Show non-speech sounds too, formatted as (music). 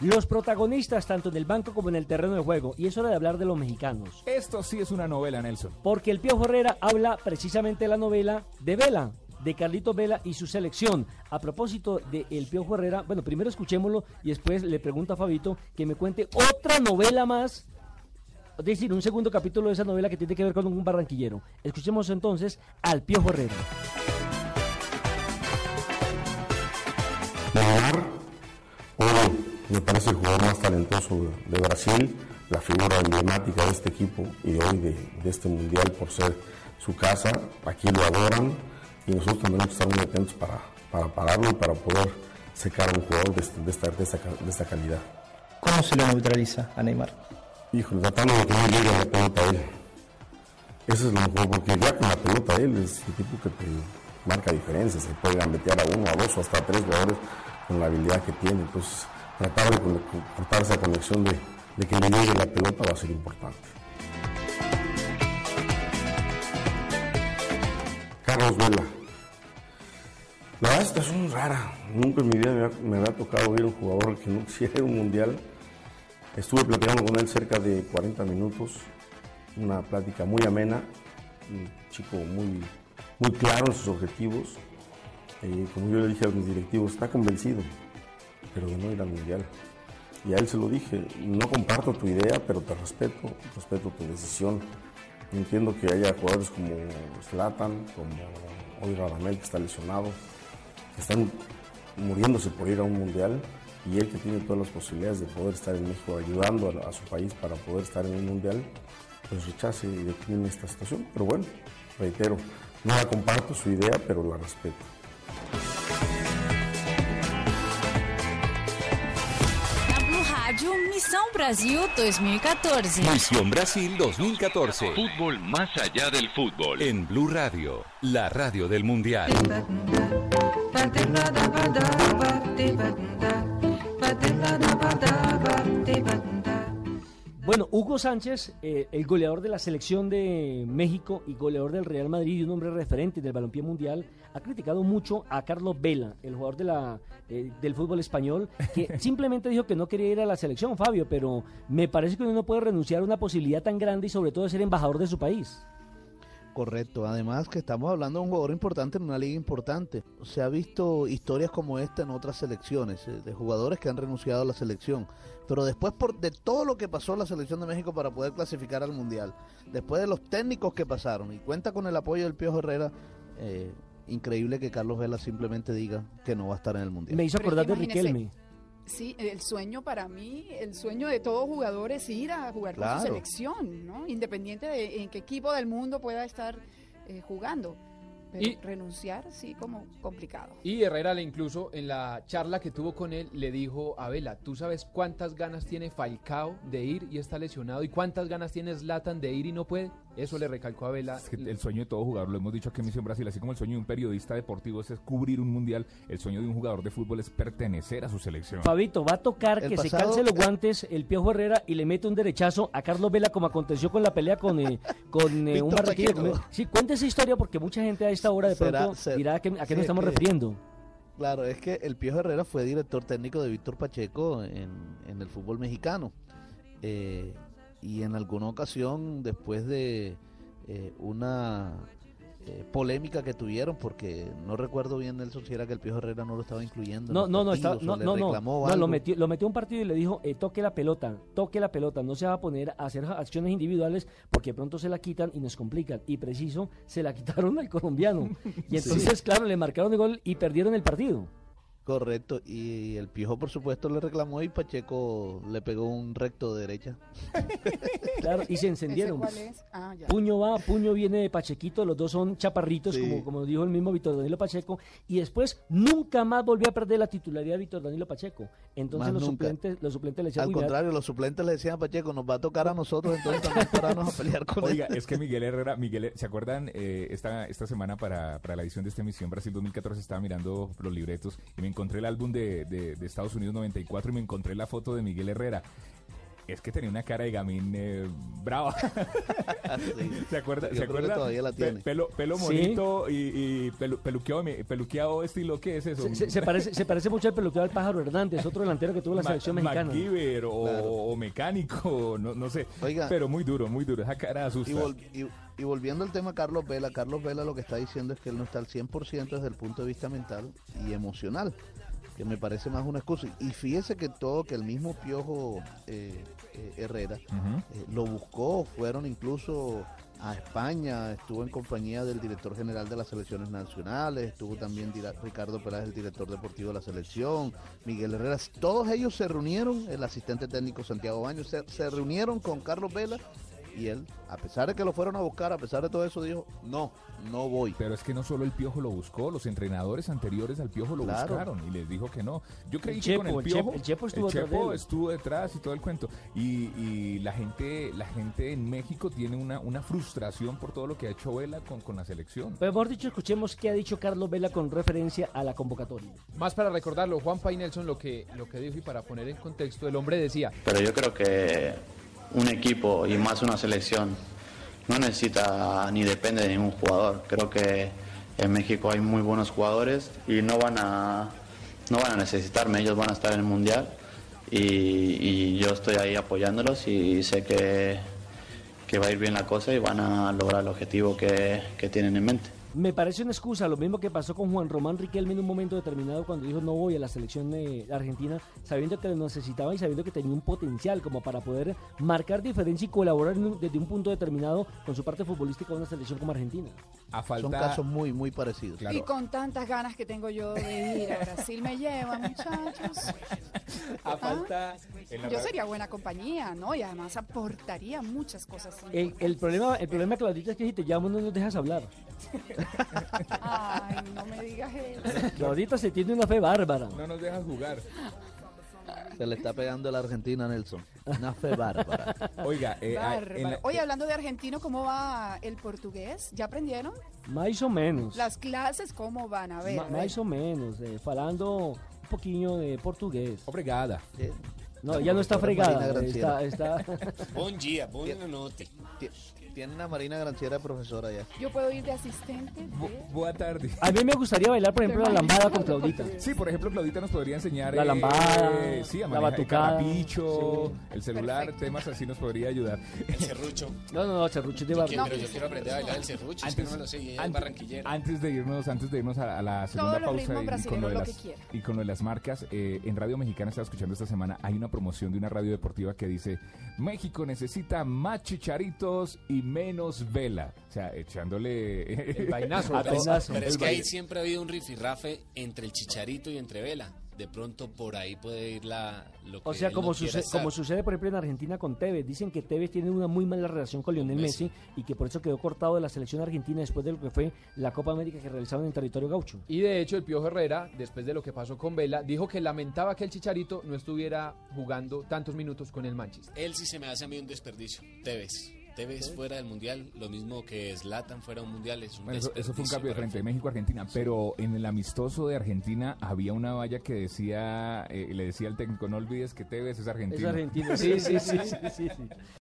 Los protagonistas tanto en el banco como en el terreno de juego. Y es hora de hablar de los mexicanos. Esto sí es una novela, Nelson. Porque el Piojo Herrera habla precisamente de la novela de Vela, de Carlito Vela y su selección. A propósito de El Piojo Herrera, bueno, primero escuchémoslo y después le pregunto a Fabito que me cuente otra novela más. Es decir, un segundo capítulo de esa novela que tiene que ver con un barranquillero. Escuchemos entonces al Piojo Herrera. Me parece el jugador más talentoso de Brasil, la figura emblemática de este equipo y hoy de, de este mundial por ser su casa. Aquí lo adoran y nosotros tendremos que estar muy atentos para, para pararlo y para poder secar a un jugador de, este- de esta, de, esta, de esta calidad. ¿Cómo se lo neutraliza a Neymar? Híjole, tratando de que no llegue la pelota a él. Eso es lo mejor, porque ya con la pelota él es el tipo que te marca diferencias. Se puede gambetear a uno, a dos o hasta a tres jugadores con la habilidad que tiene. Entonces, tratar de cortar esa conexión de, que le llegue la pelota va a ser importante. Carlos Vela. La verdad, esta es muy rara. Nunca en mi vida me había, tocado ver un jugador que no (laughs) quisiera un mundial. Estuve platicando con él cerca de 40 minutos, una plática muy amena, un chico muy, muy claro en sus objetivos. Eh, como yo le dije a mis directivos, está convencido, pero no ir al mundial. Y a él se lo dije, no comparto tu idea, pero te respeto, respeto tu decisión. Entiendo que haya jugadores como Zlatan, como hoy Radamel que está lesionado, que están muriéndose por ir a un mundial y él que tiene todas las posibilidades de poder estar en México ayudando a, a su país para poder estar en un mundial, pues rechace y decline esta situación. Pero bueno, reitero, no la comparto su idea, pero la respeto. Missão Brasil 2014. Misión Brasil 2014. Fútbol más allá del fútbol. En Blue Radio, la radio del Mundial. Bueno, Hugo Sánchez, eh, el goleador de la selección de México y goleador del Real Madrid y un hombre referente del balompié mundial, ha criticado mucho a Carlos Vela, el jugador de la, eh, del fútbol español, que (laughs) simplemente dijo que no quería ir a la selección, Fabio, pero me parece que uno no puede renunciar a una posibilidad tan grande y sobre todo de ser embajador de su país. Correcto, además que estamos hablando de un jugador importante en una liga importante. Se ha visto historias como esta en otras selecciones, eh, de jugadores que han renunciado a la selección. Pero después por de todo lo que pasó en la selección de México para poder clasificar al Mundial, después de los técnicos que pasaron, y cuenta con el apoyo del Piojo Herrera, eh, increíble que Carlos Vela simplemente diga que no va a estar en el Mundial. Me hizo acordar de imagínese, Riquelme. Sí, el sueño para mí, el sueño de todo jugador es ir a jugar con Claro. su selección, ¿no? Independiente de en qué equipo del mundo pueda estar eh, jugando. Pero Y- renunciar, sí, como complicado. Y Herrera le incluso en la charla que tuvo con él le dijo a Vela, ¿tú sabes cuántas ganas tiene Falcao de ir y está lesionado? ¿Y cuántas ganas tiene Zlatan de ir y no puede? Eso le recalcó a Vela. Es que el sueño de todo jugador, lo hemos dicho aquí en Misión Brasil, así como el sueño de un periodista deportivo es cubrir un mundial, el sueño de un jugador de fútbol es pertenecer a su selección. Fabito, va a tocar El que se calce los guantes el Piojo Herrera y le mete un derechazo a Carlos Vela como aconteció con la pelea con, eh, con eh, un. Pacheco. Sí, cuente esa historia porque mucha gente a esta hora de pronto ser- dirá a qué, a qué sí, nos estamos que- refiriendo. Claro, es que el Piojo Herrera fue director técnico de Víctor Pacheco en, en el fútbol mexicano. Eh, y en alguna ocasión, después de eh, una eh, polémica que tuvieron, porque no recuerdo bien, Nelson, si era que el Piojo Herrera no lo estaba incluyendo. en No, no, no, partidos, o no, no, no, no, lo metió, lo metió un partido y le dijo, eh, toque la pelota, toque la pelota, no se va a poner a hacer acciones individuales porque pronto se la quitan y nos complican. Y preciso, se la (laughs) quitaron al colombiano. Y entonces, claro, le marcaron el gol y perdieron el partido. Correcto, y el Piojo por supuesto le reclamó y Pacheco le pegó un recto de derecha. (laughs) Claro, y se encendieron. ¿Ese cuál es? Ah, ya. Puño va, puño viene de Pachequito, los dos son chaparritos, Sí. como, como dijo el mismo Víctor Danilo Pacheco, y después nunca más volvió a perder la titularidad de Víctor Danilo Pacheco. Entonces los suplentes, los suplentes le decían, Al "Uy, vea, contrario, los suplentes le decían a Pacheco, nos va a tocar a nosotros entonces también pararnos a pelear con Oiga, él. es que Miguel Herrera, Miguel, ¿se acuerdan? Eh, esta, esta semana para, para la edición de esta emisión Brasil 2014 estaba mirando los libretos y me encontré el álbum de, de- de Estados Unidos 94 y me encontré la foto de Miguel Herrera. Es que tenía una cara de gamín eh, brava. (laughs) ¿Se acuerda? Yo ¿Se creo que acuerda? todavía la Pe- tiene. pelo, pelo Sí. bonito y, y pelu- peluqueado, peluqueado estilo, ¿qué es eso? se, se- se parece, se parece mucho al peluqueo del Pájaro Hernández, otro delantero que tuvo la Ma- selección mexicana. MacGyver o, Claro. o mecánico, no, no sé. Oiga. Pero muy duro, muy duro. Esa cara asusta. Y, vol- y- y volviendo al tema Carlos Vela, Carlos Vela lo que está diciendo es que él no está al 100% desde el punto de vista mental y emocional, que me parece más una excusa. Y fíjese que todo, que el mismo Piojo eh, eh, Herrera eh, lo buscó, fueron incluso a España, estuvo en compañía del director general de las selecciones nacionales, estuvo también Ricardo Peláez, el director deportivo de la selección, Miguel Herrera, todos ellos se reunieron, el asistente técnico Santiago Baños, se, se reunieron con Carlos Vela y él, a pesar de que lo fueron a buscar, a pesar de todo eso, dijo, no, no voy. Pero es que no solo el Piojo lo buscó, los entrenadores anteriores al Piojo lo Claro. buscaron y les dijo que no. Yo creí El que con Chepo, el el Piojo, el Chepo estuvo detrás de Chepo estuvo detrás y todo el cuento. Y, y la gente la gente en México tiene una, una frustración por todo lo que ha hecho Vela con, con la selección. Pero mejor dicho, escuchemos qué ha dicho Carlos Vela con referencia a la convocatoria. Más para recordarlo, Juan Pay Nelson lo que, lo que dijo y para poner en contexto, el hombre decía, Pero yo creo que un equipo y más una selección no necesita ni depende de ningún jugador. Creo que en México hay muy buenos jugadores y no van a, no van a necesitarme, ellos van a estar en el Mundial y, yo estoy ahí apoyándolos y sé que, que va a ir bien la cosa y van a lograr el objetivo que tienen en mente. Me parece una excusa, lo mismo que pasó con Juan Román Riquelme en un momento determinado cuando dijo no voy a la selección de Argentina, sabiendo que lo necesitaba y sabiendo que tenía un potencial como para poder marcar diferencia y colaborar en un- desde un punto determinado con su parte futbolística de una selección como Argentina. A Son casos muy, muy parecidos. Y con tantas ganas que tengo yo de ir a Brasil me lleva, muchachos. A falta en la Yo sería buena compañía, ¿no? Y además aportaría muchas cosas. El, el problema, el problema, Claudita, es que si te llamo no nos dejas hablar. (laughs) Ay, no me digas eso. Claudita se tiene una fe bárbara. No nos dejas jugar. Se le está pegando a la Argentina, Nelson. Una fe bárbara. Oiga, eh, ah, en la- Oye, hablando de argentino, ¿cómo va el portugués? ¿Ya aprendieron? Más o menos. Las clases, ¿cómo van? A ver. Mais ou menos, eh, falando un poquinho de portugués. Obrigada. No, ya no está fregada, Granciera. está, está... Bom dia, boa noite. Tiene una Marina Granciera de profesora ya. Yo puedo ir de asistente. de- Buena tarde. A mí me gustaría bailar, por ejemplo, la lambada con Claudita. Sí, por ejemplo, Claudita nos podría enseñar La eh, lambada, sí, a la manejar el batucada. carapicho, el celular, temas así nos podría ayudar. El serrucho. No, no, no, serrucho de barrio. quiero- Pero yo quiero aprender a bailar el serrucho, es que no me lo sé, y antes-. Antes de irnos, antes de irnos a, a la segunda pausa ritmos y, con lo de las, y con lo de las marcas, eh, en Radio Mexicana estaba escuchando esta semana, hay una promoción de una radio deportiva que dice México necesita más chicharitos y menos vela. O sea, echándole El vainazo, (laughs) a el vainazo. Pero es que ahí siempre ha habido un rifirrafe entre el chicharito y entre Vela. De pronto por ahí puede ir la, lo que O sea, como, no sucede, estar. como sucede, por ejemplo, en Argentina con Tevez. Dicen que Tevez tiene una muy mala relación con Lionel Messi. Messi. y que por eso quedó cortado de la selección argentina después de lo que fue la Copa América que realizaron en territorio gaucho. Y de hecho, el Piojo Herrera, después de lo que pasó con Vela, dijo que lamentaba que el Chicharito no estuviera jugando tantos minutos con el Manchester. Él sí se me hace a mí un desperdicio. Tevez. Tevez fuera del mundial, lo mismo que Zlatan fuera un mundial. Es un Bueno, eso, eso fue un cambio de frente de México-Argentina, pero en el amistoso de Argentina había una valla que decía, eh, le decía al técnico, no olvides que Tevez es argentino. Es argentino, (laughs) sí, sí, sí, sí, sí, sí.